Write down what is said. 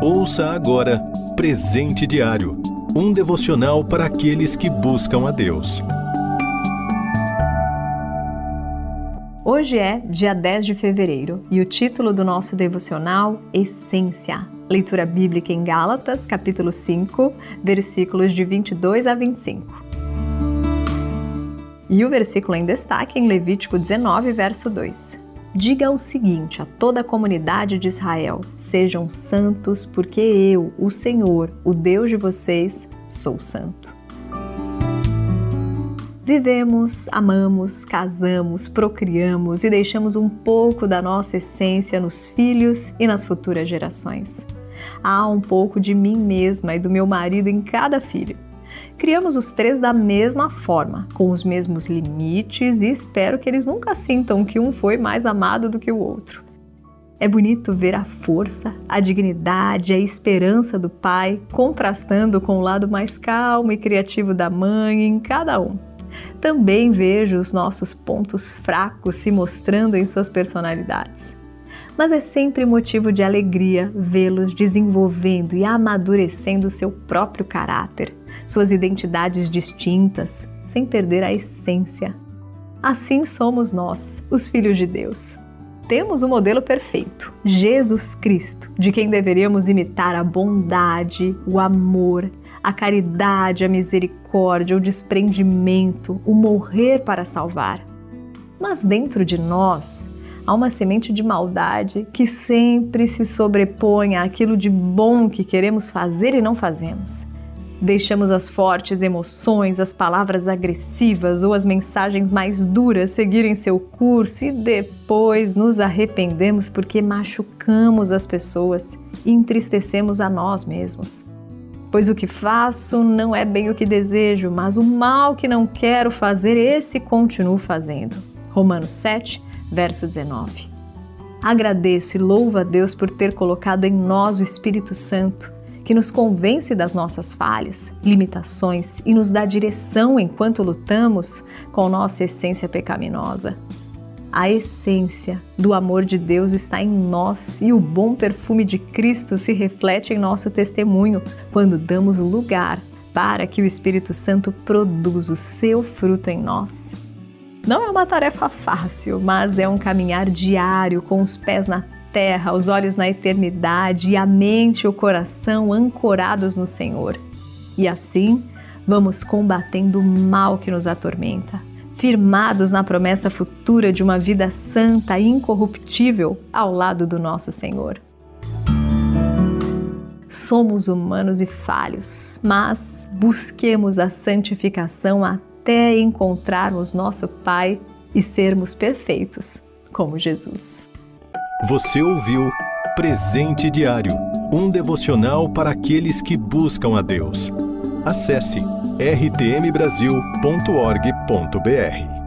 Ouça agora Presente Diário um devocional para aqueles que buscam a Deus. Hoje é dia 10 de fevereiro e o título do nosso devocional Essência. Leitura bíblica em Gálatas, capítulo 5, versículos de 22 a 25. E o versículo em destaque em Levítico 19, verso 2. Diga o seguinte a toda a comunidade de Israel: sejam santos, porque eu, o Senhor, o Deus de vocês, sou santo. Vivemos, amamos, casamos, procriamos e deixamos um pouco da nossa essência nos filhos e nas futuras gerações. Há um pouco de mim mesma e do meu marido em cada filho. Criamos os três da mesma forma, com os mesmos limites e espero que eles nunca sintam que um foi mais amado do que o outro. É bonito ver a força, a dignidade, a esperança do pai contrastando com o lado mais calmo e criativo da mãe em cada um. Também vejo os nossos pontos fracos se mostrando em suas personalidades. Mas é sempre motivo de alegria vê-los desenvolvendo e amadurecendo seu próprio caráter, suas identidades distintas, sem perder a essência. Assim somos nós, os filhos de Deus. Temos o modelo perfeito, Jesus Cristo, de quem deveríamos imitar a bondade, o amor, a caridade, a misericórdia, o desprendimento, o morrer para salvar. Mas dentro de nós há uma semente de maldade que sempre se sobrepõe àquilo de bom que queremos fazer e não fazemos. Deixamos as fortes emoções, as palavras agressivas ou as mensagens mais duras seguirem seu curso e depois nos arrependemos porque machucamos as pessoas e entristecemos a nós mesmos. Pois o que faço não é bem o que desejo, mas o mal que não quero fazer, esse continuo fazendo. Romanos 7, verso 19. Agradeço e louvo a Deus por ter colocado em nós o Espírito Santo que nos convence das nossas falhas, limitações e nos dá direção enquanto lutamos com nossa essência pecaminosa. A essência do amor de Deus está em nós e o bom perfume de Cristo se reflete em nosso testemunho quando damos lugar para que o Espírito Santo produza o seu fruto em nós. Não é uma tarefa fácil, mas é um caminhar diário com os pés na terra, os olhos na eternidade e a mente e o coração ancorados no Senhor. E assim, vamos combatendo o mal que nos atormenta, firmados na promessa futura de uma vida santa e incorruptível ao lado do nosso Senhor. Somos humanos e falhos, mas busquemos a santificação até encontrarmos nosso Pai e sermos perfeitos, como Jesus. Você ouviu Presente Diário um devocional para aqueles que buscam a Deus. Acesse rtmbrasil.org.br.